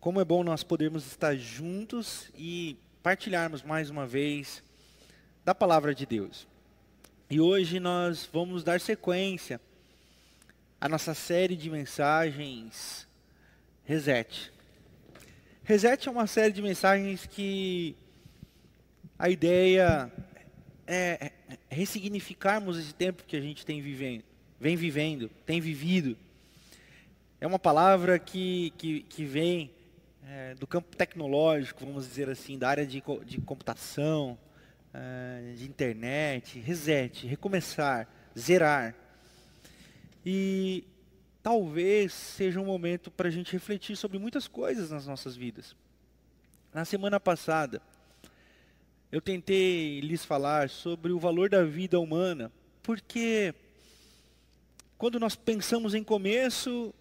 Como é bom nós podermos estar juntos e partilharmos mais uma vez da palavra de Deus. E hoje nós vamos dar sequência à nossa série de mensagens Reset. Reset é uma série de mensagens que a ideia é ressignificarmos esse tempo que a gente tem vivendo, vem vivendo, tem vivido. É uma palavra que, que, que vem é, do campo tecnológico, vamos dizer assim, da área de, de computação, é, de internet, reset, recomeçar, zerar. E talvez seja um momento para a gente refletir sobre muitas coisas nas nossas vidas. Na semana passada, eu tentei lhes falar sobre o valor da vida humana, porque quando nós pensamos em começo,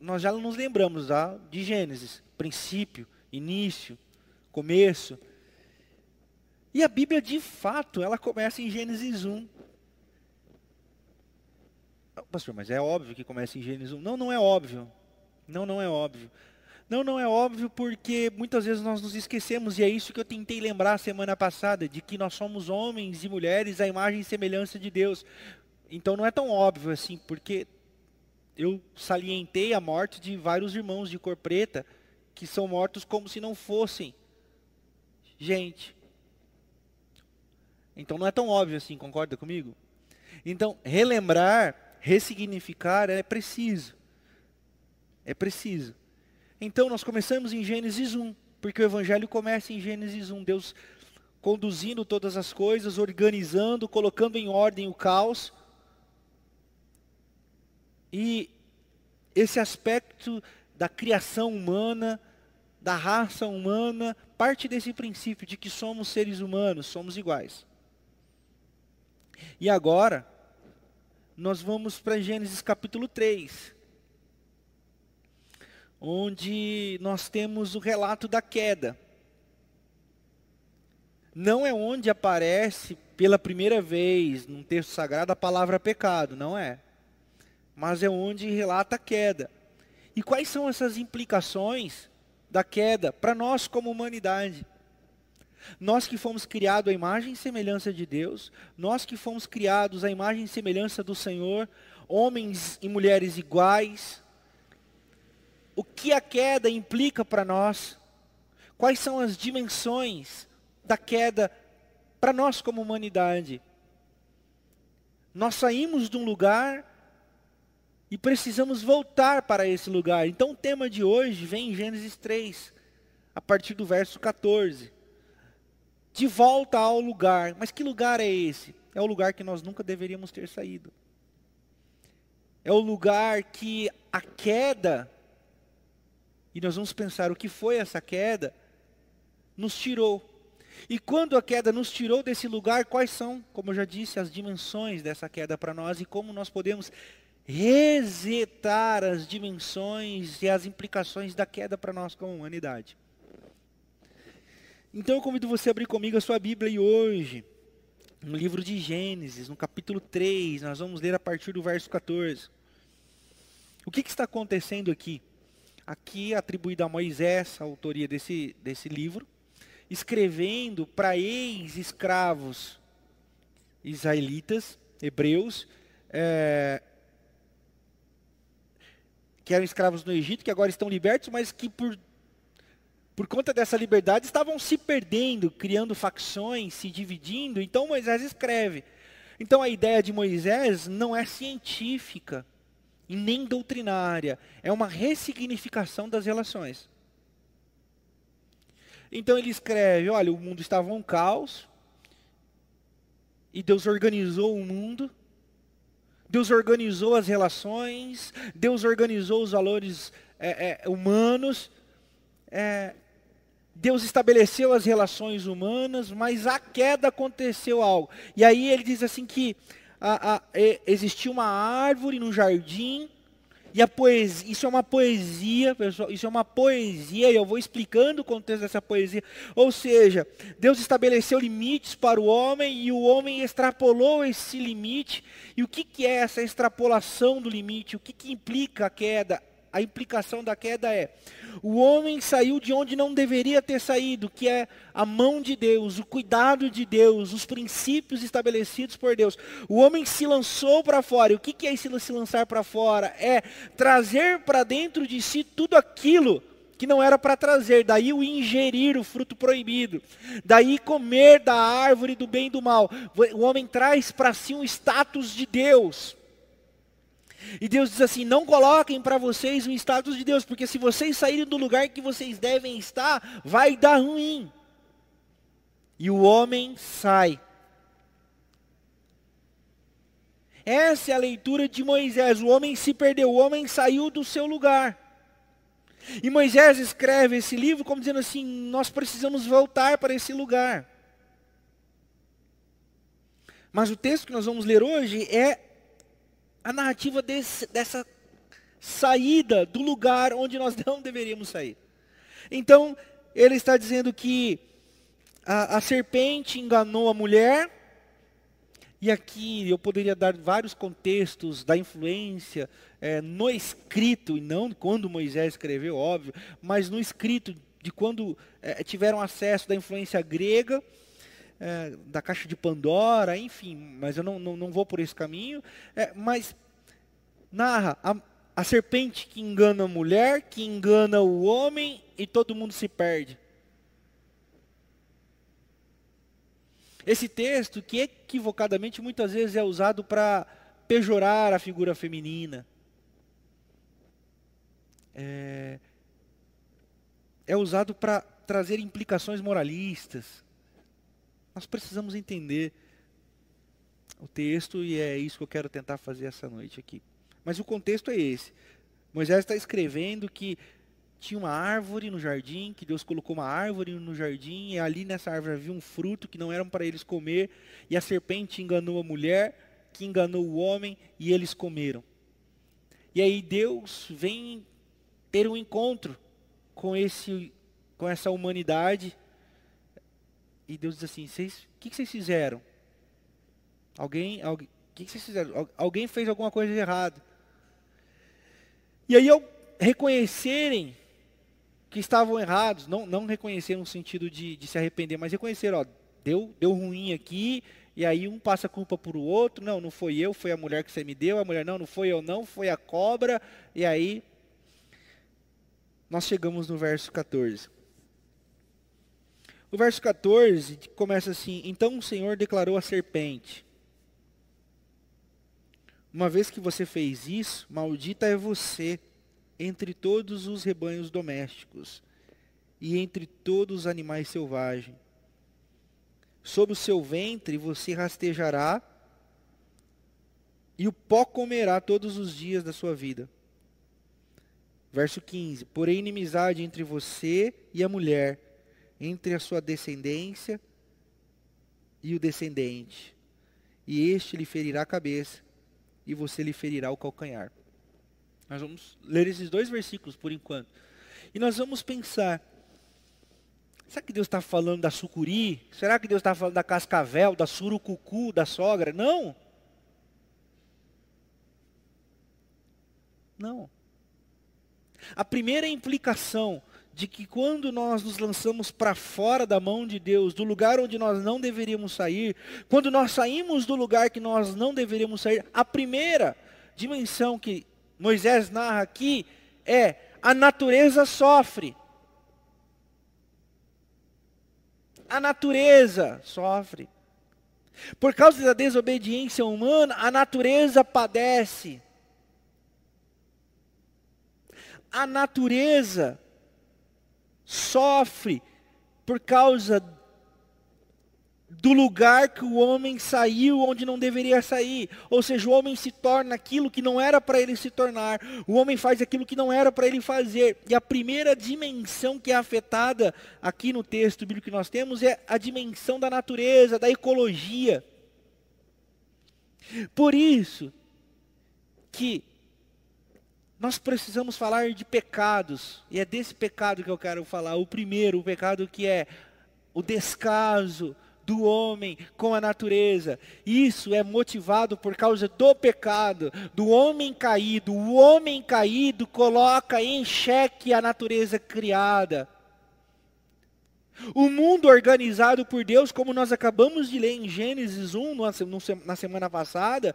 nós já nos lembramos tá? de Gênesis, princípio, início, começo. E a Bíblia, de fato, ela começa em Gênesis 1. Pastor, mas é óbvio que começa em Gênesis 1. Não, não é óbvio. Não, não é óbvio. Não, não é óbvio porque muitas vezes nós nos esquecemos, e é isso que eu tentei lembrar semana passada, de que nós somos homens e mulheres à imagem e semelhança de Deus. Então não é tão óbvio assim, porque eu salientei a morte de vários irmãos de cor preta que são mortos como se não fossem gente. Então não é tão óbvio assim, concorda comigo? Então, relembrar, ressignificar é preciso. É preciso. Então nós começamos em Gênesis 1, porque o evangelho começa em Gênesis 1, Deus conduzindo todas as coisas, organizando, colocando em ordem o caos e esse aspecto da criação humana, da raça humana, parte desse princípio de que somos seres humanos, somos iguais. E agora, nós vamos para Gênesis capítulo 3, onde nós temos o relato da queda. Não é onde aparece pela primeira vez num texto sagrado a palavra pecado, não é mas é onde relata a queda. E quais são essas implicações da queda para nós como humanidade? Nós que fomos criados à imagem e semelhança de Deus, nós que fomos criados à imagem e semelhança do Senhor, homens e mulheres iguais, o que a queda implica para nós? Quais são as dimensões da queda para nós como humanidade? Nós saímos de um lugar e precisamos voltar para esse lugar. Então o tema de hoje vem em Gênesis 3, a partir do verso 14. De volta ao lugar. Mas que lugar é esse? É o lugar que nós nunca deveríamos ter saído. É o lugar que a queda, e nós vamos pensar o que foi essa queda, nos tirou. E quando a queda nos tirou desse lugar, quais são, como eu já disse, as dimensões dessa queda para nós e como nós podemos resetar as dimensões e as implicações da queda para nós como humanidade. Então eu convido você a abrir comigo a sua Bíblia e hoje, no livro de Gênesis, no capítulo 3, nós vamos ler a partir do verso 14. O que, que está acontecendo aqui? Aqui atribuído a Moisés a autoria desse, desse livro, escrevendo para ex-escravos israelitas, hebreus, é, que eram escravos no Egito, que agora estão libertos, mas que por, por conta dessa liberdade estavam se perdendo, criando facções, se dividindo. Então Moisés escreve. Então a ideia de Moisés não é científica e nem doutrinária, é uma ressignificação das relações. Então ele escreve: olha, o mundo estava um caos, e Deus organizou o mundo, Deus organizou as relações, Deus organizou os valores é, é, humanos, é, Deus estabeleceu as relações humanas, mas a queda aconteceu algo. E aí ele diz assim que a, a, existiu uma árvore no jardim e a poesia, isso é uma poesia, pessoal, isso é uma poesia, e eu vou explicando o contexto dessa poesia. Ou seja, Deus estabeleceu limites para o homem e o homem extrapolou esse limite. E o que, que é essa extrapolação do limite? O que, que implica a queda? A implicação da queda é: o homem saiu de onde não deveria ter saído, que é a mão de Deus, o cuidado de Deus, os princípios estabelecidos por Deus. O homem se lançou para fora. E o que é esse se lançar para fora? É trazer para dentro de si tudo aquilo que não era para trazer, daí o ingerir o fruto proibido, daí comer da árvore do bem e do mal. O homem traz para si um status de Deus. E Deus diz assim: não coloquem para vocês o status de Deus, porque se vocês saírem do lugar que vocês devem estar, vai dar ruim. E o homem sai. Essa é a leitura de Moisés. O homem se perdeu, o homem saiu do seu lugar. E Moisés escreve esse livro como dizendo assim: nós precisamos voltar para esse lugar. Mas o texto que nós vamos ler hoje é a narrativa desse, dessa saída do lugar onde nós não deveríamos sair. Então, ele está dizendo que a, a serpente enganou a mulher, e aqui eu poderia dar vários contextos da influência é, no escrito, e não quando Moisés escreveu, óbvio, mas no escrito de quando é, tiveram acesso da influência grega, é, da caixa de Pandora, enfim, mas eu não, não, não vou por esse caminho. É, mas narra a, a serpente que engana a mulher, que engana o homem e todo mundo se perde. Esse texto que equivocadamente muitas vezes é usado para pejorar a figura feminina. É, é usado para trazer implicações moralistas. Nós precisamos entender o texto e é isso que eu quero tentar fazer essa noite aqui. Mas o contexto é esse. Moisés está escrevendo que tinha uma árvore no jardim, que Deus colocou uma árvore no jardim, e ali nessa árvore havia um fruto que não era para eles comer, e a serpente enganou a mulher, que enganou o homem, e eles comeram. E aí Deus vem ter um encontro com, esse, com essa humanidade, e Deus diz assim: o que, que vocês fizeram? Alguém, alguém, que, que vocês fizeram? Alguém fez alguma coisa errada. E aí, ao reconhecerem que estavam errados, não, não reconhecer no sentido de, de se arrepender, mas reconhecer, ó, deu, deu ruim aqui, e aí um passa a culpa para o outro, não, não foi eu, foi a mulher que você me deu, a mulher, não, não foi eu não, foi a cobra, e aí nós chegamos no verso 14. O verso 14 começa assim: Então o Senhor declarou à serpente: Uma vez que você fez isso, maldita é você entre todos os rebanhos domésticos e entre todos os animais selvagens. Sob o seu ventre você rastejará e o pó comerá todos os dias da sua vida. Verso 15: Porém, inimizade entre você e a mulher, entre a sua descendência e o descendente, e este lhe ferirá a cabeça, e você lhe ferirá o calcanhar. Nós vamos ler esses dois versículos por enquanto. E nós vamos pensar: será que Deus está falando da sucuri? Será que Deus está falando da cascavel, da surucucu, da sogra? Não. Não. A primeira implicação de que quando nós nos lançamos para fora da mão de Deus, do lugar onde nós não deveríamos sair, quando nós saímos do lugar que nós não deveríamos sair, a primeira dimensão que Moisés narra aqui é: a natureza sofre. A natureza sofre. Por causa da desobediência humana, a natureza padece. A natureza sofre por causa do lugar que o homem saiu onde não deveria sair. Ou seja, o homem se torna aquilo que não era para ele se tornar. O homem faz aquilo que não era para ele fazer. E a primeira dimensão que é afetada aqui no texto bíblico que nós temos é a dimensão da natureza, da ecologia. Por isso que nós precisamos falar de pecados, e é desse pecado que eu quero falar. O primeiro, o pecado que é o descaso, do homem com a natureza. Isso é motivado por causa do pecado, do homem caído. O homem caído coloca em xeque a natureza criada. O mundo organizado por Deus, como nós acabamos de ler em Gênesis 1, na semana passada,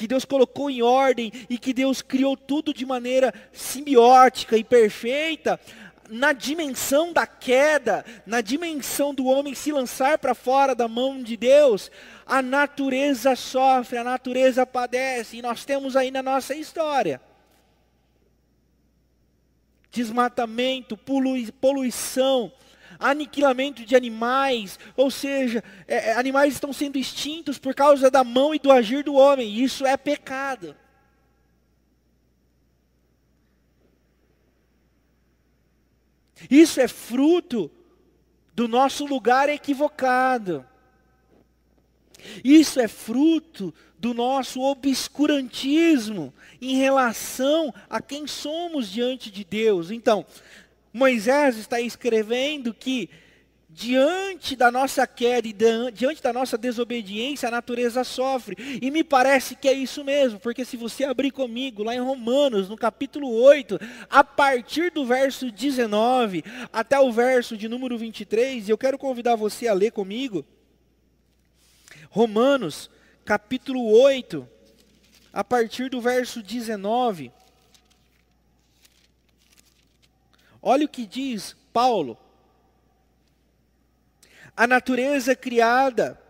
que Deus colocou em ordem e que Deus criou tudo de maneira simbiótica e perfeita, na dimensão da queda, na dimensão do homem se lançar para fora da mão de Deus, a natureza sofre, a natureza padece, e nós temos aí na nossa história desmatamento, poluição, aniquilamento de animais, ou seja, é, é, animais estão sendo extintos por causa da mão e do agir do homem, isso é pecado. Isso é fruto do nosso lugar equivocado. Isso é fruto do nosso obscurantismo em relação a quem somos diante de Deus. Então, Moisés está escrevendo que diante da nossa queda e diante da nossa desobediência, a natureza sofre. E me parece que é isso mesmo, porque se você abrir comigo lá em Romanos, no capítulo 8, a partir do verso 19 até o verso de número 23, eu quero convidar você a ler comigo. Romanos, capítulo 8, a partir do verso 19. Olha o que diz Paulo a natureza criada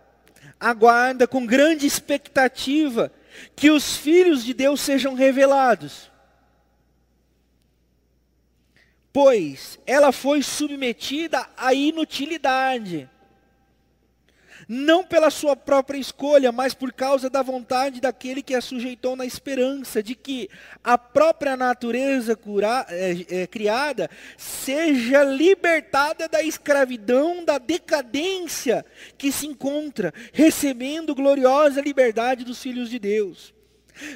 aguarda com grande expectativa que os filhos de Deus sejam revelados. Pois ela foi submetida à inutilidade não pela sua própria escolha, mas por causa da vontade daquele que a sujeitou na esperança de que a própria natureza cura, é, é, criada seja libertada da escravidão, da decadência que se encontra, recebendo gloriosa liberdade dos filhos de Deus.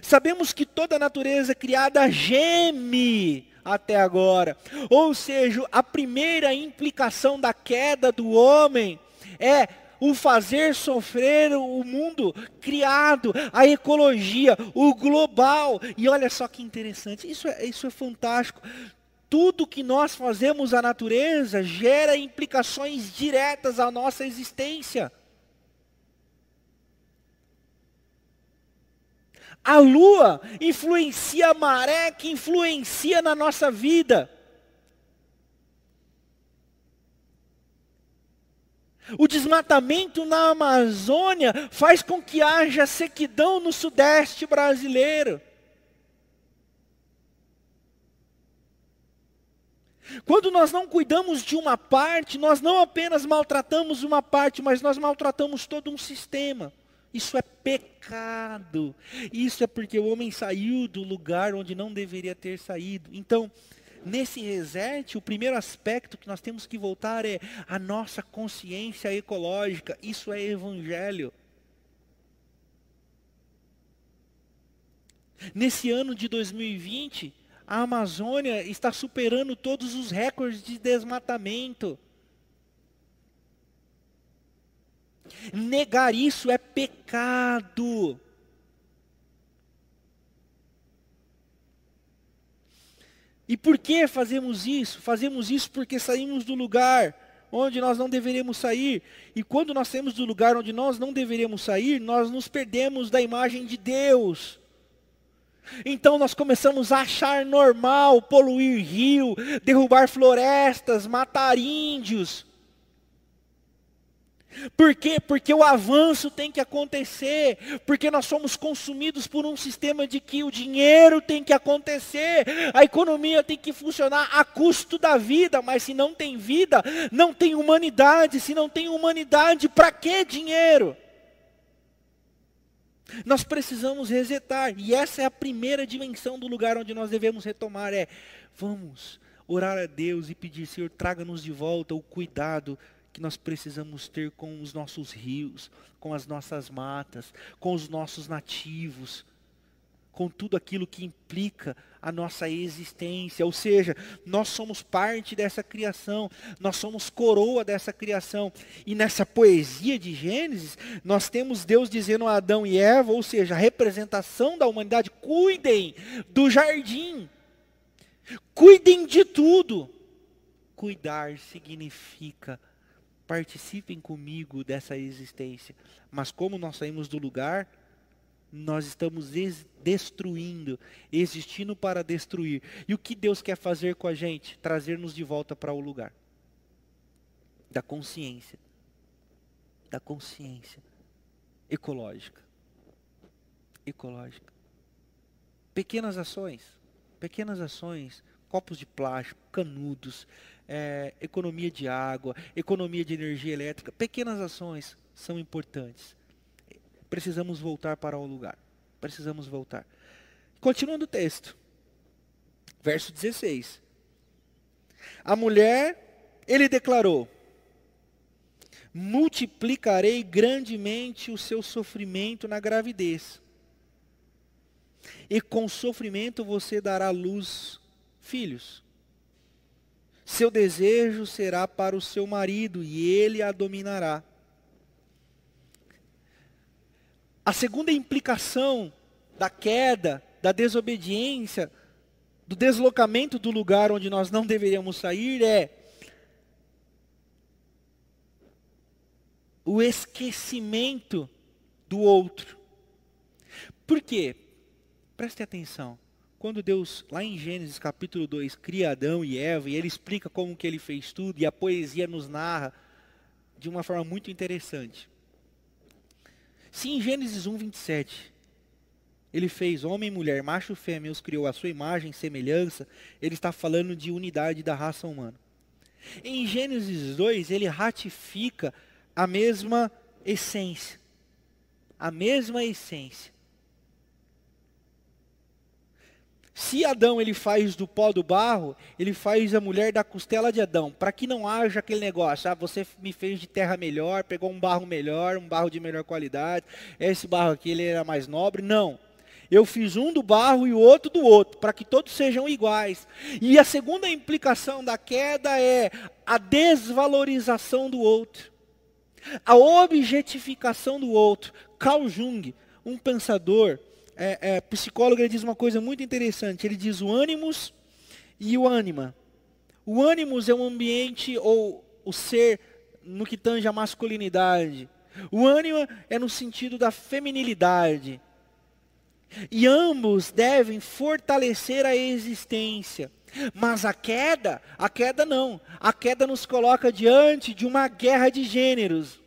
Sabemos que toda a natureza criada geme até agora. Ou seja, a primeira implicação da queda do homem é o fazer sofrer o mundo criado, a ecologia, o global. E olha só que interessante, isso é, isso é fantástico. Tudo que nós fazemos à natureza gera implicações diretas à nossa existência. A lua influencia a maré que influencia na nossa vida. O desmatamento na Amazônia faz com que haja sequidão no sudeste brasileiro. Quando nós não cuidamos de uma parte, nós não apenas maltratamos uma parte, mas nós maltratamos todo um sistema. Isso é pecado. Isso é porque o homem saiu do lugar onde não deveria ter saído. Então, Nesse reset, o primeiro aspecto que nós temos que voltar é a nossa consciência ecológica. Isso é evangelho. Nesse ano de 2020, a Amazônia está superando todos os recordes de desmatamento. Negar isso é pecado. E por que fazemos isso? Fazemos isso porque saímos do lugar onde nós não deveríamos sair. E quando nós saímos do lugar onde nós não deveríamos sair, nós nos perdemos da imagem de Deus. Então nós começamos a achar normal poluir rio, derrubar florestas, matar índios. Por quê? Porque o avanço tem que acontecer, porque nós somos consumidos por um sistema de que o dinheiro tem que acontecer, a economia tem que funcionar a custo da vida, mas se não tem vida, não tem humanidade, se não tem humanidade, para que dinheiro? Nós precisamos resetar, e essa é a primeira dimensão do lugar onde nós devemos retomar, é, vamos orar a Deus e pedir, Senhor, traga-nos de volta o cuidado que nós precisamos ter com os nossos rios, com as nossas matas, com os nossos nativos, com tudo aquilo que implica a nossa existência, ou seja, nós somos parte dessa criação, nós somos coroa dessa criação. E nessa poesia de Gênesis, nós temos Deus dizendo a Adão e Eva, ou seja, a representação da humanidade, cuidem do jardim. Cuidem de tudo. Cuidar significa participem comigo dessa existência. Mas como nós saímos do lugar, nós estamos destruindo, existindo para destruir. E o que Deus quer fazer com a gente? Trazer-nos de volta para o lugar da consciência, da consciência ecológica. Ecológica. Pequenas ações, pequenas ações, copos de plástico, canudos, é, economia de água, economia de energia elétrica, pequenas ações são importantes precisamos voltar para o lugar. Precisamos voltar. Continuando o texto. Verso 16. A mulher, ele declarou: Multiplicarei grandemente o seu sofrimento na gravidez. E com sofrimento você dará luz filhos. Seu desejo será para o seu marido e ele a dominará. A segunda implicação da queda, da desobediência, do deslocamento do lugar onde nós não deveríamos sair é o esquecimento do outro. Por quê? Preste atenção. Quando Deus, lá em Gênesis capítulo 2, cria Adão e Eva, e ele explica como que ele fez tudo, e a poesia nos narra de uma forma muito interessante. Se em Gênesis 1, 27, ele fez homem e mulher, macho e fêmea, os criou à sua imagem e semelhança, ele está falando de unidade da raça humana. Em Gênesis 2, ele ratifica a mesma essência. A mesma essência. Se Adão ele faz do pó do barro, ele faz a mulher da costela de Adão, para que não haja aquele negócio, ah, você me fez de terra melhor, pegou um barro melhor, um barro de melhor qualidade, esse barro aqui ele era mais nobre, não. Eu fiz um do barro e o outro do outro, para que todos sejam iguais. E a segunda implicação da queda é a desvalorização do outro, a objetificação do outro. Carl Jung, um pensador, é, é, psicólogo ele diz uma coisa muito interessante. Ele diz o ânimos e o ânima. O ânimos é um ambiente ou o ser no que tange a masculinidade. O ânima é no sentido da feminilidade. E ambos devem fortalecer a existência. Mas a queda, a queda não. A queda nos coloca diante de uma guerra de gêneros.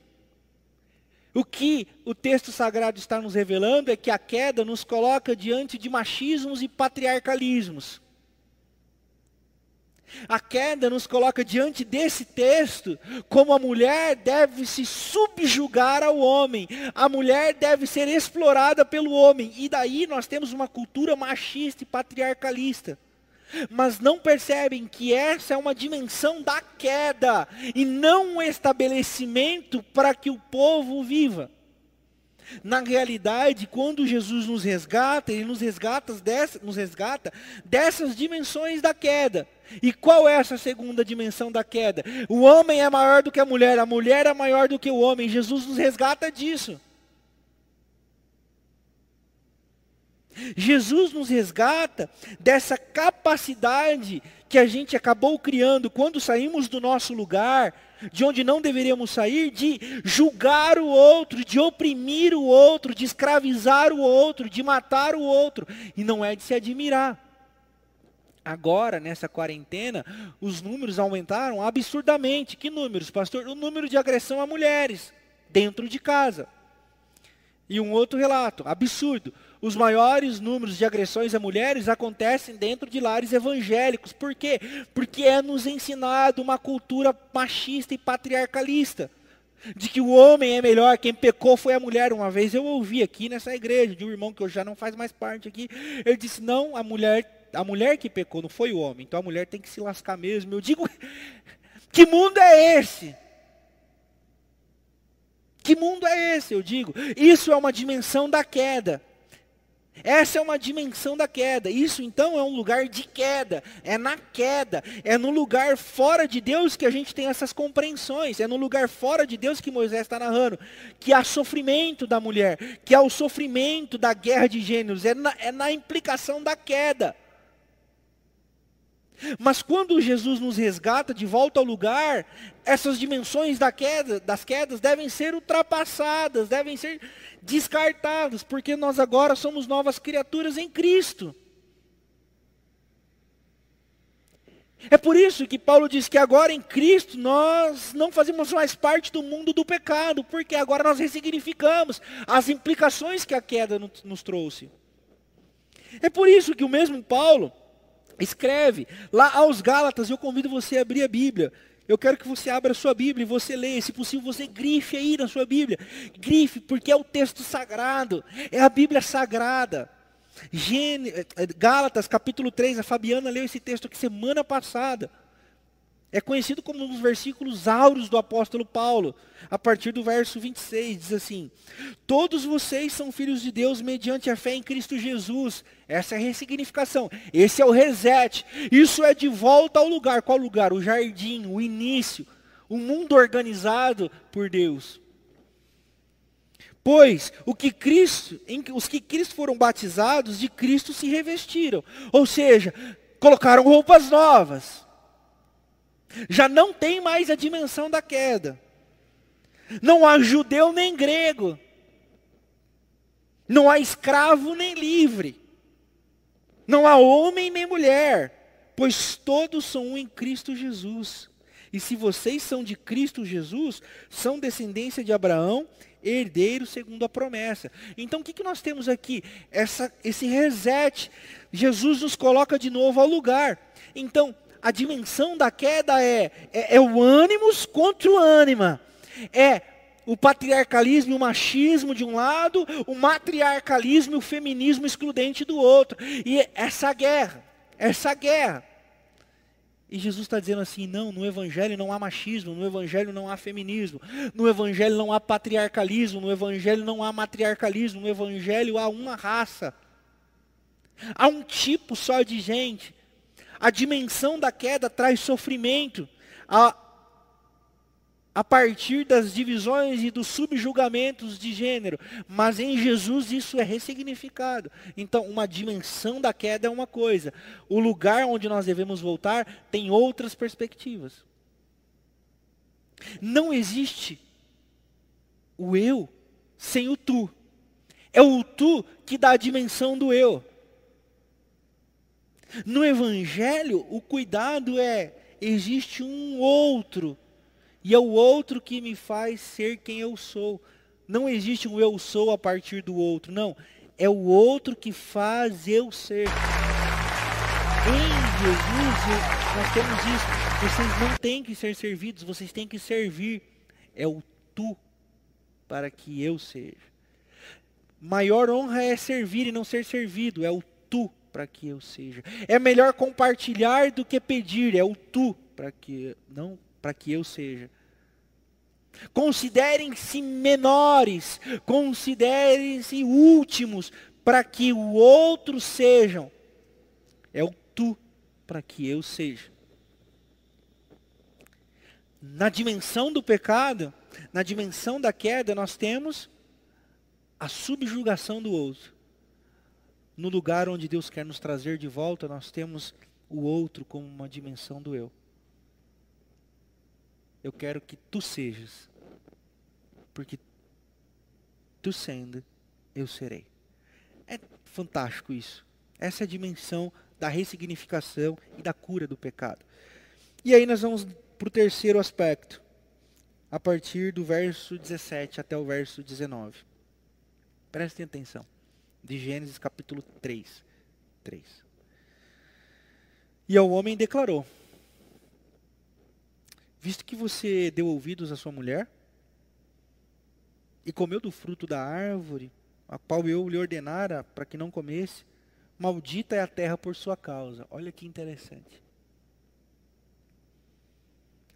O que o texto sagrado está nos revelando é que a queda nos coloca diante de machismos e patriarcalismos. A queda nos coloca diante desse texto como a mulher deve se subjugar ao homem, a mulher deve ser explorada pelo homem, e daí nós temos uma cultura machista e patriarcalista mas não percebem que essa é uma dimensão da queda e não um estabelecimento para que o povo viva. Na realidade, quando Jesus nos resgata, ele nos resgata, dessas, nos resgata dessas dimensões da queda. E qual é essa segunda dimensão da queda? O homem é maior do que a mulher, a mulher é maior do que o homem. Jesus nos resgata disso. Jesus nos resgata dessa capacidade que a gente acabou criando quando saímos do nosso lugar, de onde não deveríamos sair, de julgar o outro, de oprimir o outro, de escravizar o outro, de matar o outro, e não é de se admirar. Agora, nessa quarentena, os números aumentaram absurdamente. Que números, pastor? O número de agressão a mulheres dentro de casa. E um outro relato, absurdo os maiores números de agressões a mulheres acontecem dentro de lares evangélicos. Por quê? Porque é nos ensinado uma cultura machista e patriarcalista. De que o homem é melhor, quem pecou foi a mulher. Uma vez eu ouvi aqui nessa igreja, de um irmão que eu já não faz mais parte aqui, ele disse, não, a mulher, a mulher que pecou, não foi o homem, então a mulher tem que se lascar mesmo. Eu digo, que mundo é esse? Que mundo é esse? Eu digo, isso é uma dimensão da queda. Essa é uma dimensão da queda. Isso então é um lugar de queda. É na queda. É no lugar fora de Deus que a gente tem essas compreensões. É no lugar fora de Deus que Moisés está narrando. Que há sofrimento da mulher. Que há o sofrimento da guerra de gêneros. É na, é na implicação da queda. Mas quando Jesus nos resgata de volta ao lugar, essas dimensões da queda, das quedas devem ser ultrapassadas, devem ser descartadas, porque nós agora somos novas criaturas em Cristo. É por isso que Paulo diz que agora em Cristo nós não fazemos mais parte do mundo do pecado, porque agora nós ressignificamos as implicações que a queda nos trouxe. É por isso que o mesmo Paulo, Escreve lá aos Gálatas, eu convido você a abrir a Bíblia. Eu quero que você abra a sua Bíblia e você leia, se possível você grife aí na sua Bíblia. Grife, porque é o texto sagrado, é a Bíblia sagrada. Gêne, eh, Gálatas capítulo 3, a Fabiana leu esse texto aqui semana passada. É conhecido como um dos versículos áureos do apóstolo Paulo, a partir do verso 26, diz assim: Todos vocês são filhos de Deus mediante a fé em Cristo Jesus. Essa é a ressignificação, esse é o reset. Isso é de volta ao lugar. Qual lugar? O jardim, o início, o mundo organizado por Deus. Pois o que Cristo, os que Cristo foram batizados, de Cristo se revestiram. Ou seja, colocaram roupas novas já não tem mais a dimensão da queda. Não há judeu nem grego. Não há escravo nem livre. Não há homem nem mulher, pois todos são um em Cristo Jesus. E se vocês são de Cristo Jesus, são descendência de Abraão, herdeiro segundo a promessa. Então o que, que nós temos aqui? Essa, esse reset. Jesus nos coloca de novo ao lugar. Então, a dimensão da queda é, é, é o ânimos contra o ânima. É o patriarcalismo e o machismo de um lado, o matriarcalismo e o feminismo excludente do outro. E essa guerra, essa guerra. E Jesus está dizendo assim: não, no Evangelho não há machismo, no Evangelho não há feminismo, no Evangelho não há patriarcalismo, no Evangelho não há matriarcalismo, no Evangelho há uma raça. Há um tipo só de gente. A dimensão da queda traz sofrimento. A, a partir das divisões e dos subjugamentos de gênero. Mas em Jesus isso é ressignificado. Então, uma dimensão da queda é uma coisa. O lugar onde nós devemos voltar tem outras perspectivas. Não existe o eu sem o tu. É o tu que dá a dimensão do eu. No Evangelho, o cuidado é: existe um outro, e é o outro que me faz ser quem eu sou. Não existe um eu sou a partir do outro, não. É o outro que faz eu ser. Em Jesus, nós temos isso. Vocês não têm que ser servidos, vocês têm que servir. É o tu para que eu seja. Maior honra é servir e não ser servido, é o tu para que eu seja. É melhor compartilhar do que pedir, é o tu para que não para que eu seja. Considerem-se menores, considerem-se últimos, para que o outro sejam. É o tu para que eu seja. Na dimensão do pecado, na dimensão da queda, nós temos a subjugação do outro no lugar onde Deus quer nos trazer de volta, nós temos o outro como uma dimensão do eu. Eu quero que tu sejas, porque tu sendo, eu serei. É fantástico isso. Essa é a dimensão da ressignificação e da cura do pecado. E aí nós vamos para o terceiro aspecto, a partir do verso 17 até o verso 19. Prestem atenção de Gênesis capítulo 3. 3. E ao homem declarou: Visto que você deu ouvidos à sua mulher e comeu do fruto da árvore, a qual eu lhe ordenara para que não comesse, maldita é a terra por sua causa. Olha que interessante.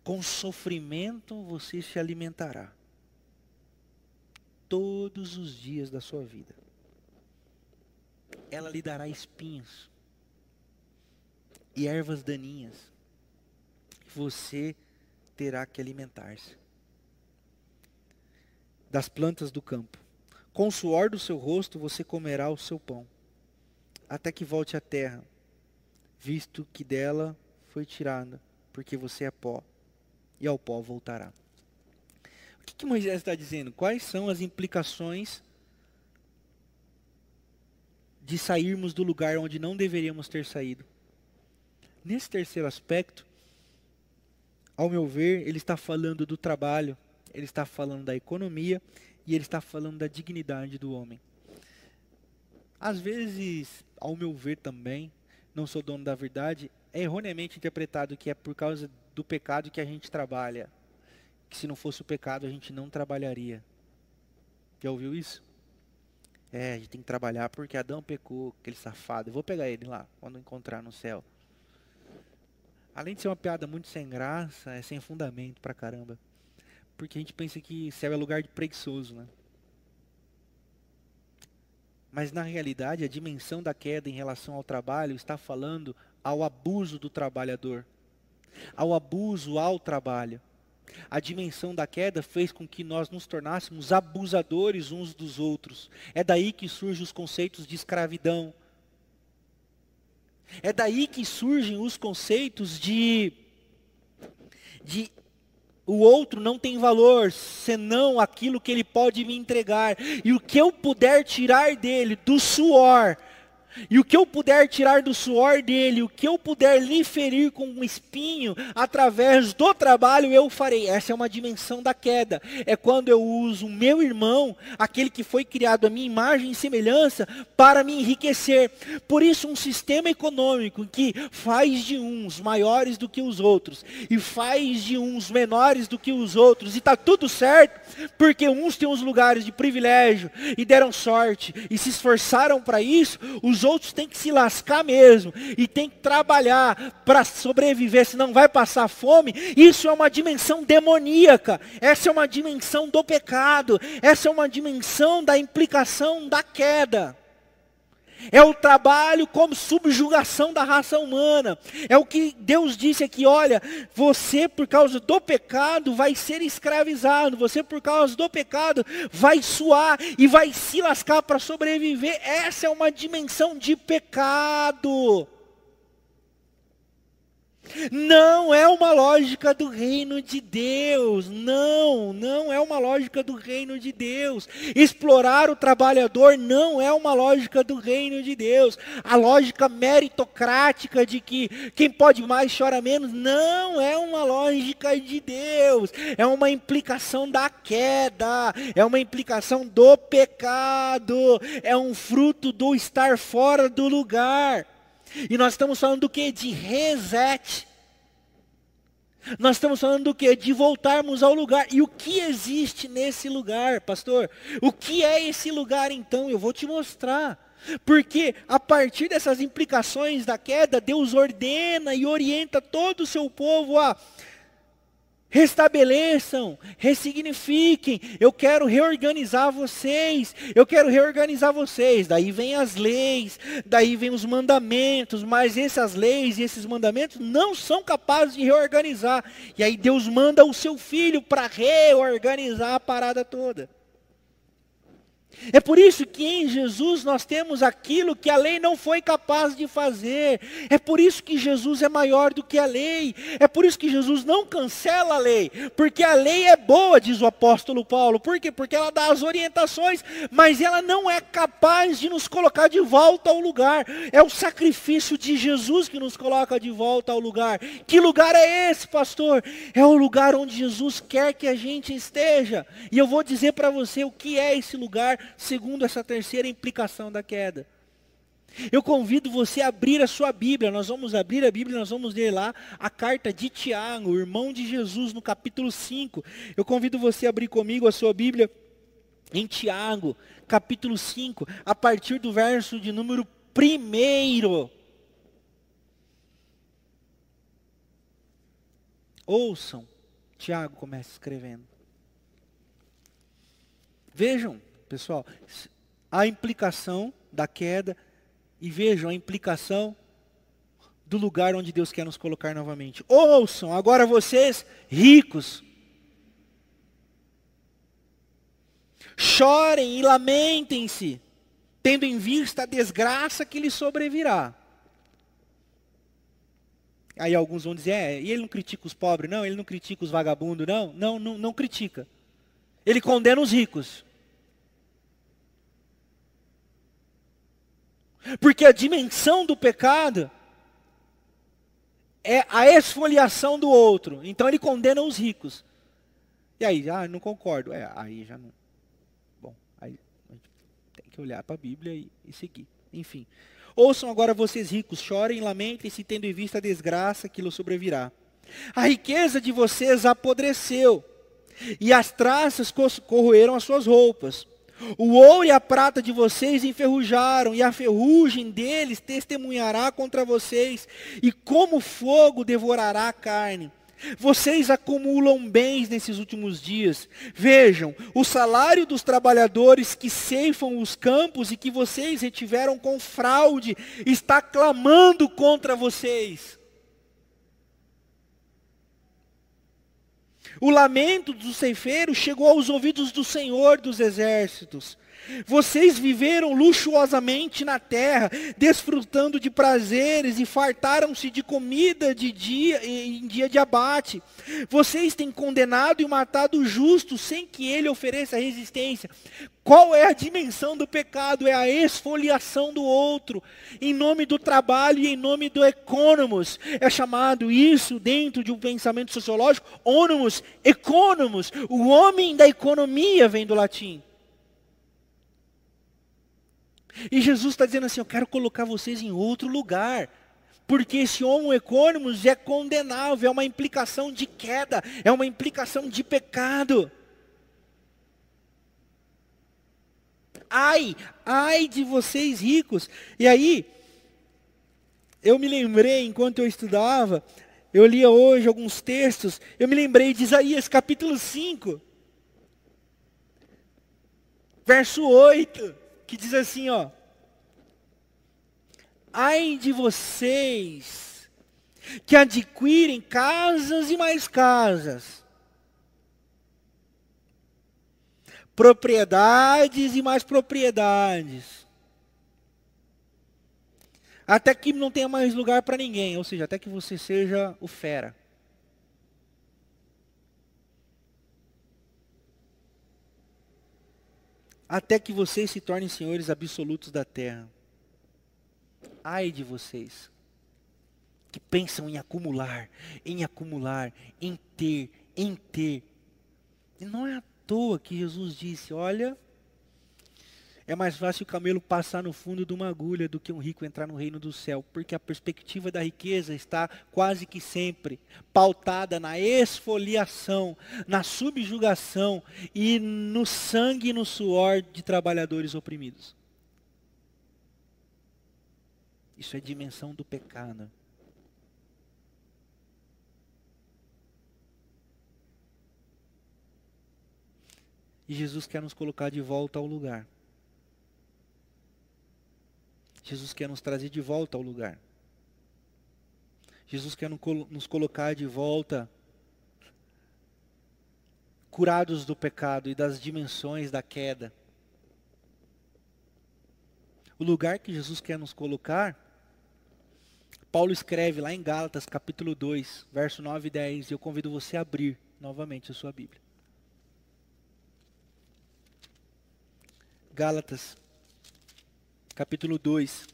Com sofrimento você se alimentará todos os dias da sua vida. Ela lhe dará espinhos e ervas daninhas. Você terá que alimentar-se das plantas do campo. Com o suor do seu rosto você comerá o seu pão, até que volte à terra, visto que dela foi tirada, porque você é pó, e ao pó voltará. O que, que Moisés está dizendo? Quais são as implicações de sairmos do lugar onde não deveríamos ter saído? Nesse terceiro aspecto, ao meu ver, ele está falando do trabalho, ele está falando da economia e ele está falando da dignidade do homem. Às vezes, ao meu ver também, não sou dono da verdade, é erroneamente interpretado que é por causa do pecado que a gente trabalha. Que se não fosse o pecado a gente não trabalharia. Já ouviu isso? É, a gente tem que trabalhar porque Adão pecou, aquele safado. Eu vou pegar ele lá, quando encontrar no céu. Além de ser uma piada muito sem graça, é sem fundamento pra caramba. Porque a gente pensa que céu é lugar de preguiçoso, né? Mas na realidade, a dimensão da queda em relação ao trabalho está falando ao abuso do trabalhador, ao abuso ao trabalho. A dimensão da queda fez com que nós nos tornássemos abusadores uns dos outros. É daí que surgem os conceitos de escravidão, é daí que surgem os conceitos de, de o outro não tem valor senão aquilo que ele pode me entregar. E o que eu puder tirar dele, do suor, e o que eu puder tirar do suor dele, o que eu puder lhe ferir com um espinho, através do trabalho, eu farei. Essa é uma dimensão da queda. É quando eu uso o meu irmão, aquele que foi criado a minha imagem e semelhança, para me enriquecer. Por isso, um sistema econômico que faz de uns maiores do que os outros, e faz de uns menores do que os outros, e está tudo certo, porque uns têm os lugares de privilégio, e deram sorte, e se esforçaram para isso, os os outros têm que se lascar mesmo e tem que trabalhar para sobreviver, senão vai passar fome. Isso é uma dimensão demoníaca. Essa é uma dimensão do pecado. Essa é uma dimensão da implicação da queda. É o trabalho como subjugação da raça humana. É o que Deus disse aqui: olha, você por causa do pecado vai ser escravizado, você por causa do pecado vai suar e vai se lascar para sobreviver. Essa é uma dimensão de pecado. Não é uma lógica do reino de Deus. Não, não é uma lógica do reino de Deus. Explorar o trabalhador não é uma lógica do reino de Deus. A lógica meritocrática de que quem pode mais chora menos não é uma lógica de Deus. É uma implicação da queda, é uma implicação do pecado, é um fruto do estar fora do lugar. E nós estamos falando do que? De reset. Nós estamos falando do que? De voltarmos ao lugar. E o que existe nesse lugar, pastor? O que é esse lugar então? Eu vou te mostrar. Porque a partir dessas implicações da queda, Deus ordena e orienta todo o seu povo a restabeleçam, ressignifiquem. Eu quero reorganizar vocês. Eu quero reorganizar vocês. Daí vem as leis, daí vem os mandamentos, mas essas leis e esses mandamentos não são capazes de reorganizar. E aí Deus manda o seu filho para reorganizar a parada toda. É por isso que em Jesus nós temos aquilo que a lei não foi capaz de fazer. É por isso que Jesus é maior do que a lei. É por isso que Jesus não cancela a lei. Porque a lei é boa, diz o apóstolo Paulo. Por quê? Porque ela dá as orientações, mas ela não é capaz de nos colocar de volta ao lugar. É o sacrifício de Jesus que nos coloca de volta ao lugar. Que lugar é esse, pastor? É o lugar onde Jesus quer que a gente esteja. E eu vou dizer para você o que é esse lugar segundo essa terceira implicação da queda. Eu convido você a abrir a sua Bíblia. Nós vamos abrir a Bíblia, nós vamos ler lá a carta de Tiago, irmão de Jesus, no capítulo 5. Eu convido você a abrir comigo a sua Bíblia em Tiago, capítulo 5, a partir do verso de número 1. Ouçam, Tiago começa escrevendo. Vejam, pessoal, a implicação da queda e vejam a implicação do lugar onde Deus quer nos colocar novamente. Ouçam, agora vocês ricos, chorem e lamentem-se, tendo em vista a desgraça que lhes sobrevirá. Aí alguns vão dizer, é, e ele não critica os pobres, não, ele não critica os vagabundos, não, não, não, não critica. Ele condena os ricos. Porque a dimensão do pecado é a esfoliação do outro. Então ele condena os ricos. E aí, ah, não concordo. É, aí já não. Bom, aí tem que olhar para a Bíblia e, e, seguir. Enfim. Ouçam agora vocês ricos, chorem lamentem-se, tendo em vista a desgraça que lhe sobrevirá. A riqueza de vocês apodreceu, e as traças corroeram as suas roupas. O ouro e a prata de vocês enferrujaram, e a ferrugem deles testemunhará contra vocês, e como fogo devorará a carne. Vocês acumulam bens nesses últimos dias. Vejam, o salário dos trabalhadores que ceifam os campos e que vocês retiveram com fraude está clamando contra vocês. O lamento dos ceifeiros chegou aos ouvidos do Senhor dos exércitos. Vocês viveram luxuosamente na terra, desfrutando de prazeres e fartaram-se de comida de dia em dia de abate. Vocês têm condenado e matado o justo sem que ele ofereça resistência. Qual é a dimensão do pecado? É a esfoliação do outro, em nome do trabalho e em nome do economos. É chamado isso dentro de um pensamento sociológico, ônimos, economos. O homem da economia vem do latim. E Jesus está dizendo assim: Eu quero colocar vocês em outro lugar. Porque esse homo econômicos é condenável, é uma implicação de queda, é uma implicação de pecado. Ai, ai de vocês ricos. E aí, eu me lembrei, enquanto eu estudava, eu lia hoje alguns textos, eu me lembrei de Isaías capítulo 5, verso 8 que diz assim, ó: Ai de vocês que adquirem casas e mais casas, propriedades e mais propriedades, até que não tenha mais lugar para ninguém, ou seja, até que você seja o fera. Até que vocês se tornem senhores absolutos da terra. Ai de vocês, que pensam em acumular, em acumular, em ter, em ter. E não é à toa que Jesus disse: olha, é mais fácil o camelo passar no fundo de uma agulha do que um rico entrar no reino do céu, porque a perspectiva da riqueza está quase que sempre pautada na esfoliação, na subjugação e no sangue e no suor de trabalhadores oprimidos. Isso é dimensão do pecado. E Jesus quer nos colocar de volta ao lugar. Jesus quer nos trazer de volta ao lugar. Jesus quer nos colocar de volta curados do pecado e das dimensões da queda. O lugar que Jesus quer nos colocar, Paulo escreve lá em Gálatas, capítulo 2, verso 9 e 10, e eu convido você a abrir novamente a sua Bíblia. Gálatas, capítulo 2,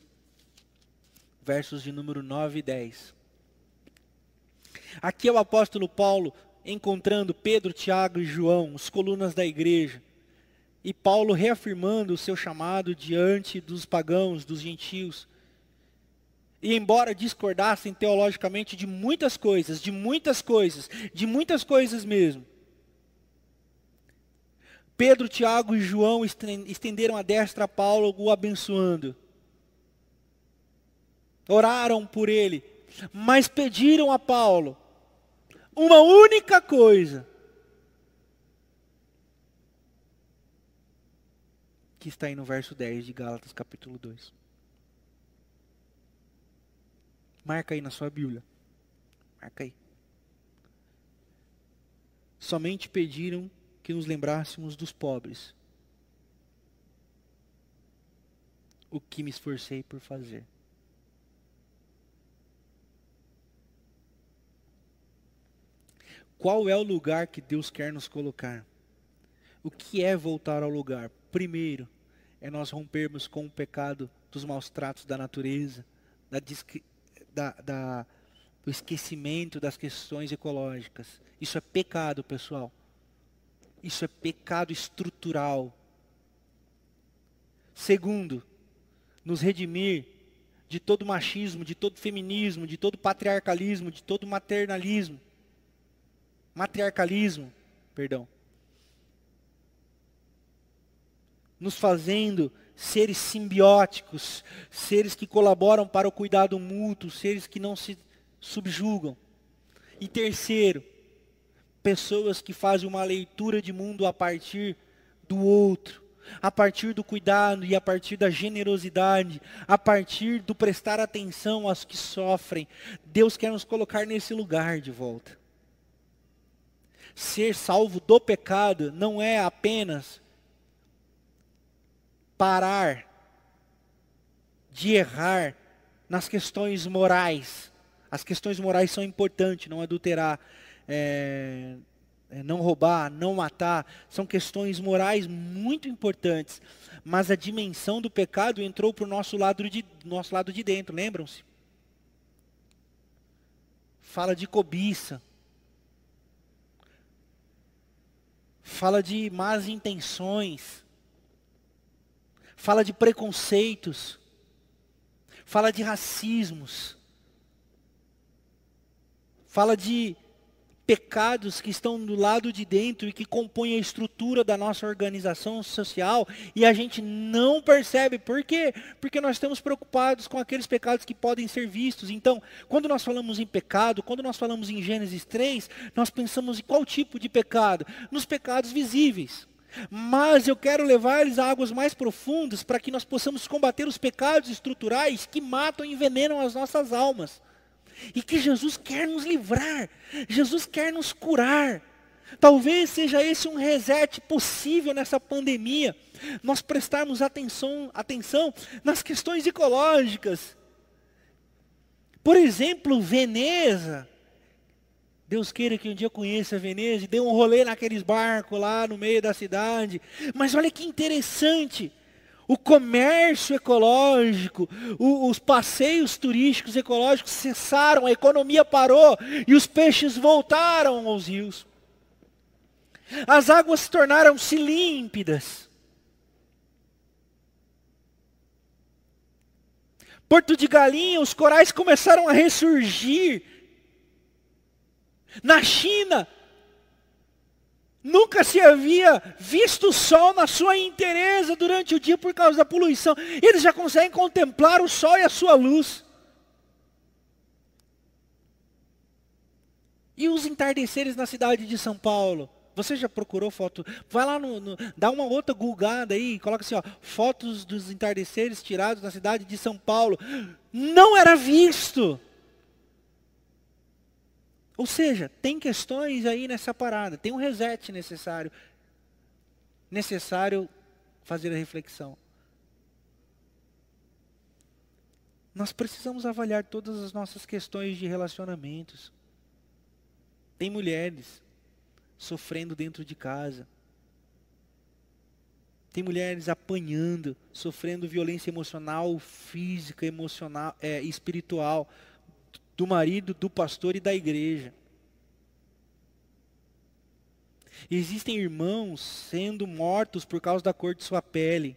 versos de número 9 e 10. Aqui é o apóstolo Paulo encontrando Pedro, Tiago e João, os colunas da igreja. E Paulo reafirmando o seu chamado diante dos pagãos, dos gentios. E embora discordassem teologicamente de muitas coisas, de muitas coisas, de muitas coisas mesmo, Pedro, Tiago e João estenderam a destra a Paulo, o abençoando. Oraram por ele, mas pediram a Paulo uma única coisa. Que está aí no verso 10 de Gálatas, capítulo 2. Marca aí na sua Bíblia. Marca aí. Somente pediram que nos lembrássemos dos pobres. O que me esforcei por fazer. Qual é o lugar que Deus quer nos colocar? O que é voltar ao lugar? Primeiro, é nós rompermos com o pecado dos maus tratos da natureza, da, da, da, do esquecimento das questões ecológicas. Isso é pecado, pessoal. Isso é pecado estrutural. Segundo, nos redimir de todo machismo, de todo feminismo, de todo patriarcalismo, de todo maternalismo matriarcalismo, perdão. Nos fazendo seres simbióticos, seres que colaboram para o cuidado mútuo, seres que não se subjugam. E terceiro, pessoas que fazem uma leitura de mundo a partir do outro, a partir do cuidado e a partir da generosidade, a partir do prestar atenção aos que sofrem. Deus quer nos colocar nesse lugar de volta ser salvo do pecado não é apenas parar de errar nas questões morais. As questões morais são importantes, não adulterar, é, é, não roubar, não matar, são questões morais muito importantes. Mas a dimensão do pecado entrou para o nosso lado de, nosso lado de dentro, lembram-se? Fala de cobiça, fala de más intenções, fala de preconceitos, fala de racismos, fala de pecados que estão do lado de dentro e que compõem a estrutura da nossa organização social e a gente não percebe. Por quê? Porque nós estamos preocupados com aqueles pecados que podem ser vistos. Então, quando nós falamos em pecado, quando nós falamos em Gênesis 3, nós pensamos em qual tipo de pecado? Nos pecados visíveis. Mas eu quero levar eles a águas mais profundas para que nós possamos combater os pecados estruturais que matam e envenenam as nossas almas e que Jesus quer nos livrar, Jesus quer nos curar. Talvez seja esse um reset possível nessa pandemia, nós prestarmos atenção, atenção nas questões ecológicas. Por exemplo, Veneza. Deus queira que um dia eu conheça Veneza e dê um rolê naqueles barcos lá no meio da cidade. Mas olha que interessante o comércio ecológico, o, os passeios turísticos ecológicos cessaram, a economia parou e os peixes voltaram aos rios. As águas tornaram-se límpidas. Porto de Galinha, os corais começaram a ressurgir. Na China, Nunca se havia visto o sol na sua inteireza durante o dia por causa da poluição. Eles já conseguem contemplar o sol e a sua luz. E os entardeceres na cidade de São Paulo? Você já procurou foto? Vai lá no, no dá uma outra gulgada aí, coloca assim, ó, fotos dos entardeceres tirados na cidade de São Paulo. Não era visto. Ou seja, tem questões aí nessa parada, tem um reset necessário. Necessário fazer a reflexão. Nós precisamos avaliar todas as nossas questões de relacionamentos. Tem mulheres sofrendo dentro de casa. Tem mulheres apanhando, sofrendo violência emocional, física, emocional, é, espiritual do marido, do pastor e da igreja. Existem irmãos sendo mortos por causa da cor de sua pele.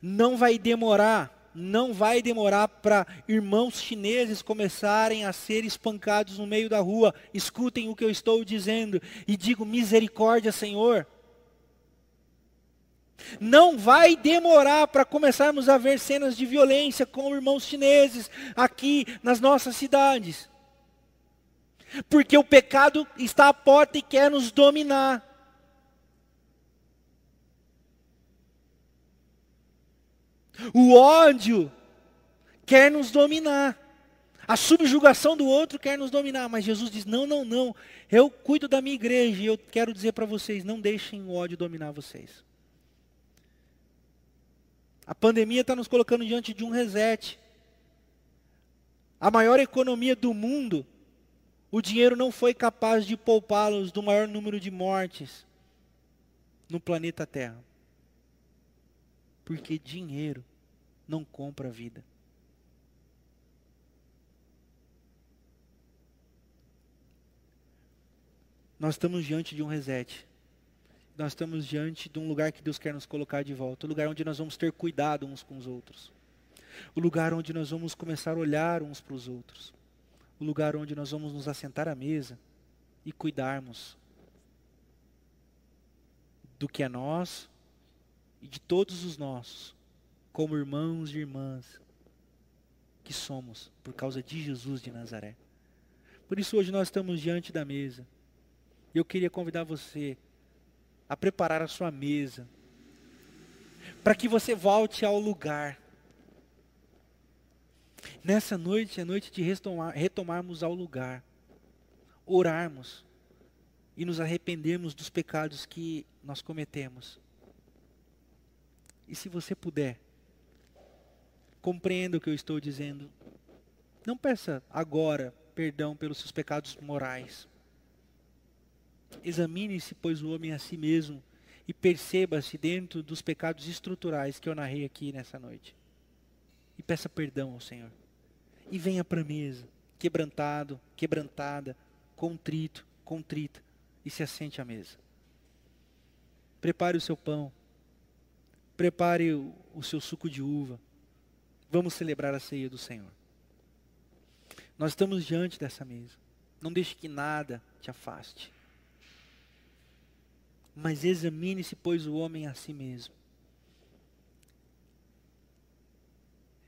Não vai demorar, não vai demorar para irmãos chineses começarem a ser espancados no meio da rua. Escutem o que eu estou dizendo e digo misericórdia, Senhor. Não vai demorar para começarmos a ver cenas de violência com irmãos chineses aqui nas nossas cidades. Porque o pecado está à porta e quer nos dominar. O ódio quer nos dominar. A subjugação do outro quer nos dominar, mas Jesus diz: não, não, não. Eu cuido da minha igreja e eu quero dizer para vocês: não deixem o ódio dominar vocês. A pandemia está nos colocando diante de um reset. A maior economia do mundo, o dinheiro não foi capaz de poupá-los do maior número de mortes no planeta Terra. Porque dinheiro não compra vida. Nós estamos diante de um reset. Nós estamos diante de um lugar que Deus quer nos colocar de volta. Um lugar onde nós vamos ter cuidado uns com os outros. O lugar onde nós vamos começar a olhar uns para os outros. O lugar onde nós vamos nos assentar à mesa e cuidarmos do que é nós e de todos os nossos, como irmãos e irmãs que somos por causa de Jesus de Nazaré. Por isso hoje nós estamos diante da mesa. Eu queria convidar você a preparar a sua mesa, para que você volte ao lugar. Nessa noite é noite de retomar, retomarmos ao lugar, orarmos e nos arrependermos dos pecados que nós cometemos. E se você puder, compreenda o que eu estou dizendo. Não peça agora perdão pelos seus pecados morais. Examine-se, pois, o homem a si mesmo e perceba-se dentro dos pecados estruturais que eu narrei aqui nessa noite. E peça perdão ao Senhor. E venha para a mesa, quebrantado, quebrantada, contrito, contrita, e se assente à mesa. Prepare o seu pão. Prepare o, seu suco de uva. Vamos celebrar a ceia do Senhor. Nós estamos diante dessa mesa. Não deixe que nada te afaste. Mas examine-se, pois, o homem a si mesmo.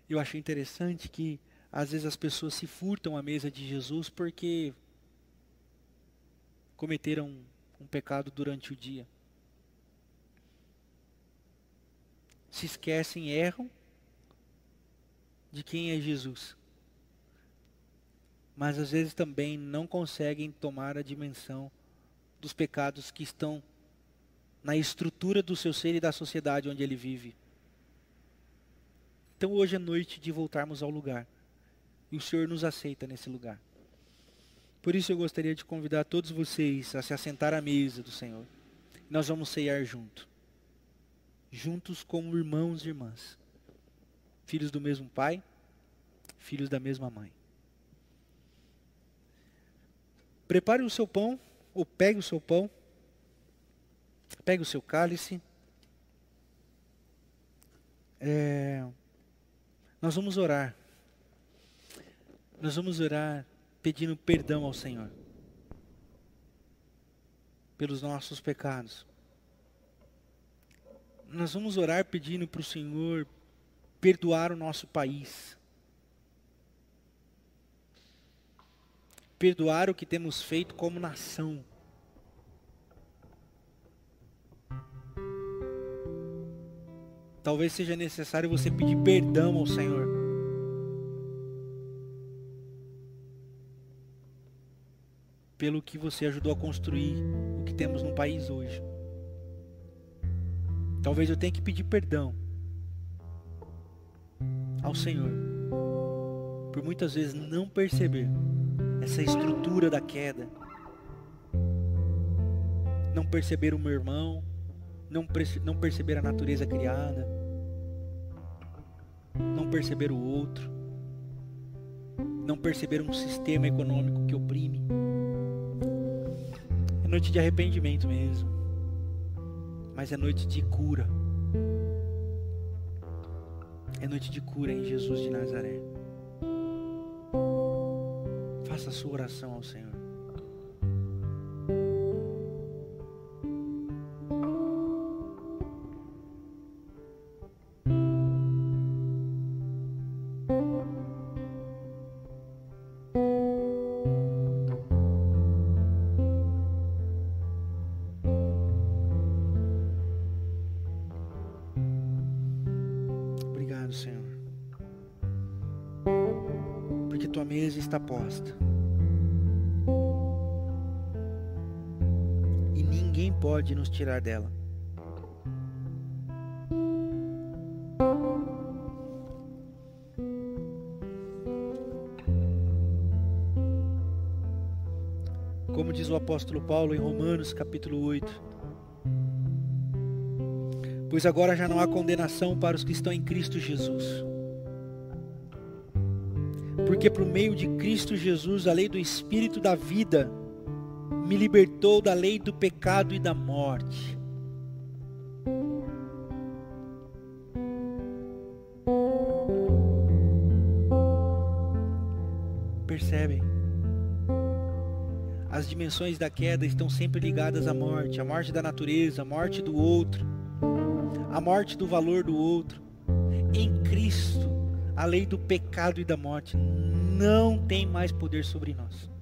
Eu achei interessante que às vezes as pessoas se furtam à mesa de Jesus porque cometeram um pecado durante o dia. Se esquecem, erram de quem é Jesus. Mas às vezes também não conseguem tomar a dimensão dos pecados que estão na estrutura do seu ser e da sociedade onde ele vive. Então hoje é noite de voltarmos ao lugar. E o Senhor nos aceita nesse lugar. Por isso eu gostaria de convidar todos vocês a se assentar à mesa do Senhor. Nós vamos ceiar junto. Juntos como irmãos e irmãs. Filhos do mesmo pai, filhos da mesma mãe. Prepare o seu pão, ou pegue o seu pão. Pegue o seu cálice. É, nós vamos orar. Nós vamos orar pedindo perdão ao Senhor pelos nossos pecados. Nós vamos orar pedindo para o Senhor perdoar o nosso país. Perdoar o que temos feito como nação. Talvez seja necessário você pedir perdão ao Senhor. Pelo que você ajudou a construir o que temos no país hoje. Talvez eu tenha que pedir perdão ao Senhor. Por muitas vezes não perceber essa estrutura da queda. Não perceber o meu irmão, não, não perceber a natureza criada, não perceber o outro, não perceber um sistema econômico que oprime. É noite de arrependimento mesmo, mas é noite de cura. É noite de cura em Jesus de Nazaré. Faça a sua oração ao Senhor. Tirar dela. Como diz o apóstolo Paulo em Romanos capítulo 8. Pois agora já não há condenação para os que estão em Cristo Jesus. Porque por meio de Cristo Jesus, a lei do Espírito da vida me libertou da lei do pecado e da morte. Percebem? As dimensões da queda estão sempre ligadas à morte, à morte da natureza, à morte do outro, à morte do valor do outro. Em Cristo, a lei do pecado e da morte não tem mais poder sobre nós.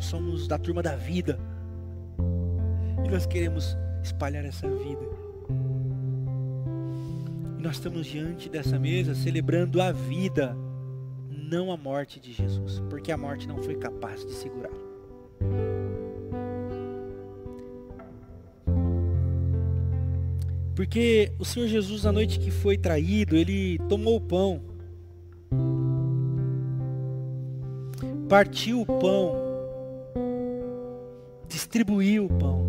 Nós somos da turma da vida. E nós queremos espalhar essa vida. E nós estamos diante dessa mesa celebrando a vida não a morte de Jesus, porque a morte não foi capaz de segurá-lo. Porque o Senhor Jesus, na noite que foi traído, ele tomou o pão, partiu o pão, distribuiu o pão,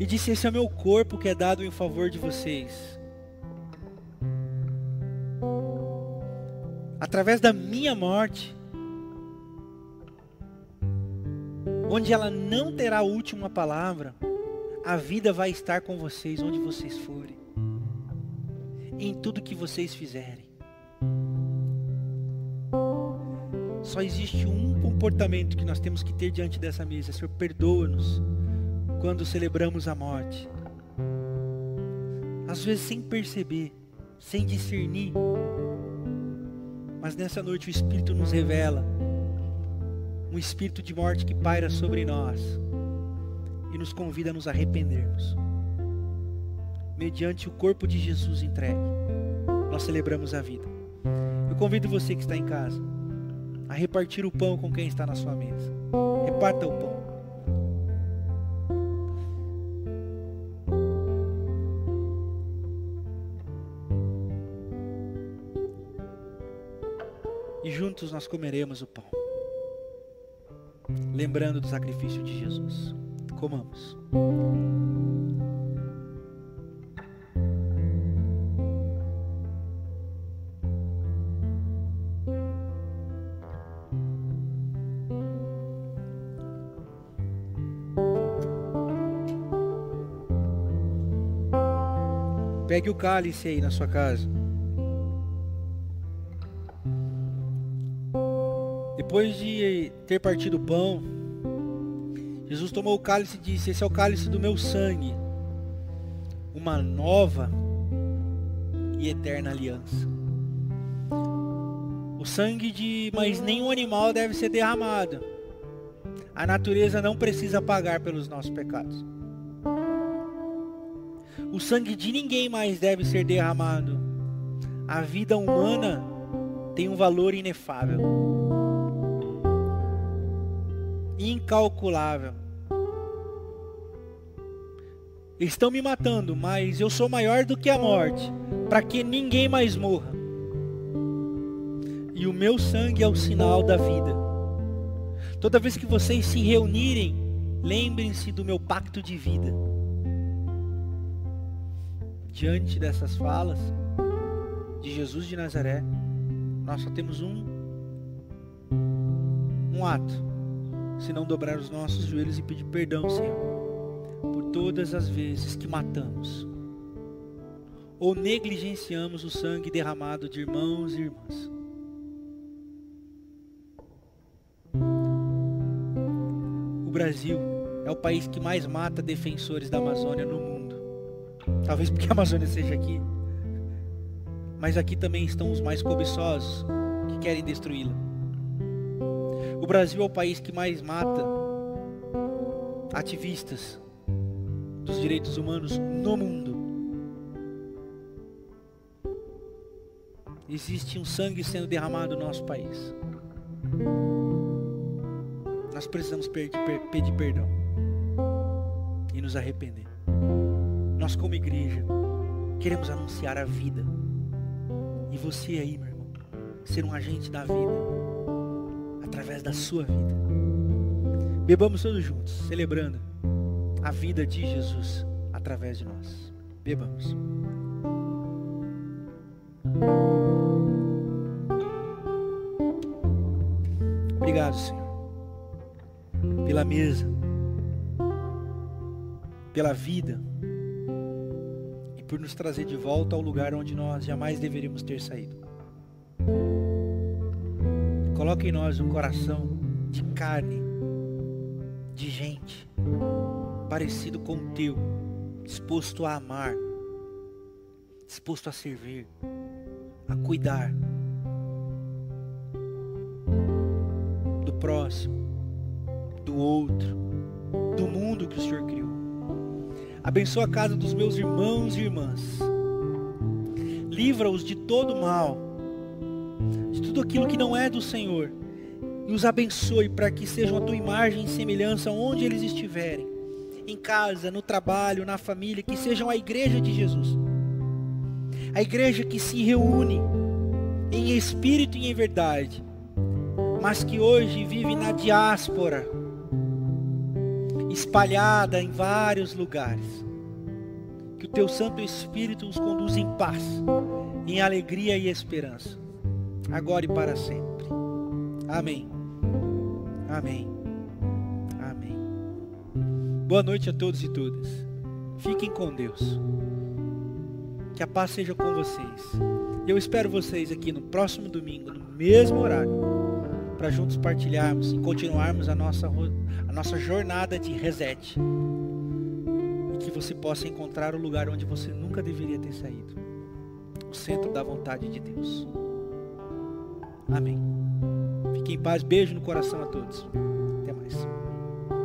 e disse: Esse é o meu corpo que é dado em favor de vocês. através da minha morte, onde ela não terá a última palavra, a vida vai estar com vocês onde vocês forem, em tudo que vocês fizerem. Só existe um comportamento que nós temos que ter diante dessa mesa. Senhor, perdoa-nos quando celebramos a morte. Às vezes sem perceber, sem discernir, mas nessa noite o Espírito nos revela um espírito de morte que paira sobre nós e nos convida a nos arrependermos. Mediante o corpo de Jesus entregue, nós celebramos a vida. Eu convido você que está em casa a repartir o pão com quem está na sua mesa. Reparta o pão. juntos nós comeremos o pão, lembrando do sacrifício de Jesus. Comamos. Pegue o cálice aí na sua casa. Depois de ter partido o pão, Jesus tomou o cálice e disse: Esse é o cálice do meu sangue, uma nova e eterna aliança. O sangue de mais nenhum animal deve ser derramado. A natureza não precisa pagar pelos nossos pecados. O sangue de ninguém mais deve ser derramado. A vida humana tem um valor inefável incalculável. Estão me matando, mas eu sou maior do que a morte, para que ninguém mais morra. E o meu sangue é o sinal da vida. Toda vez que vocês se reunirem, lembrem-se do meu pacto de vida. Diante dessas falas de Jesus de Nazaré, nós só temos um um ato se não dobrar os nossos joelhos e pedir perdão, Senhor, por todas as vezes que matamos ou negligenciamos o sangue derramado de irmãos e irmãs. O Brasil é o país que mais mata defensores da Amazônia no mundo. Talvez porque a Amazônia seja aqui. Mas aqui também estão os mais cobiçosos que querem destruí-la. O Brasil é o país que mais mata ativistas dos direitos humanos no mundo. existe um sangue sendo derramado no nosso país. Nós precisamos pedir perdão e nos arrepender. Nós, como igreja, queremos anunciar a vida. E você aí, meu irmão, ser um agente da vida através da sua vida. Bebamos todos juntos, celebrando a vida de Jesus através de nós. Bebamos. Obrigado, Senhor, pela mesa, pela vida por nos trazer de volta ao lugar onde nós jamais deveríamos ter saído. Coloque em nós um coração de carne, de gente, parecido com o teu, disposto a amar, disposto a servir, a cuidar do próximo, do outro, do mundo que o Senhor criou. Abençoa a casa dos meus irmãos e irmãs. Livra-os de todo mal, de tudo aquilo que não é do Senhor. E os abençoe para que sejam a tua imagem e semelhança onde eles estiverem. Em casa, no trabalho, na família, que sejam a igreja de Jesus. A igreja que se reúne em espírito e em verdade, mas que hoje vive na diáspora, espalhada em vários lugares. Que o teu Santo Espírito os conduza em paz, em alegria e esperança, agora e para sempre. Amém. Amém. Amém. Boa noite a todos e todas. Fiquem com Deus. Que a paz seja com vocês. Eu espero vocês aqui no próximo domingo, no mesmo horário, para juntos partilharmos e continuarmos a nossa, a nossa jornada de reset. E que você possa encontrar o lugar onde você nunca deveria ter saído o centro da vontade de Deus. Amém. Fique em paz. Beijo no coração a todos.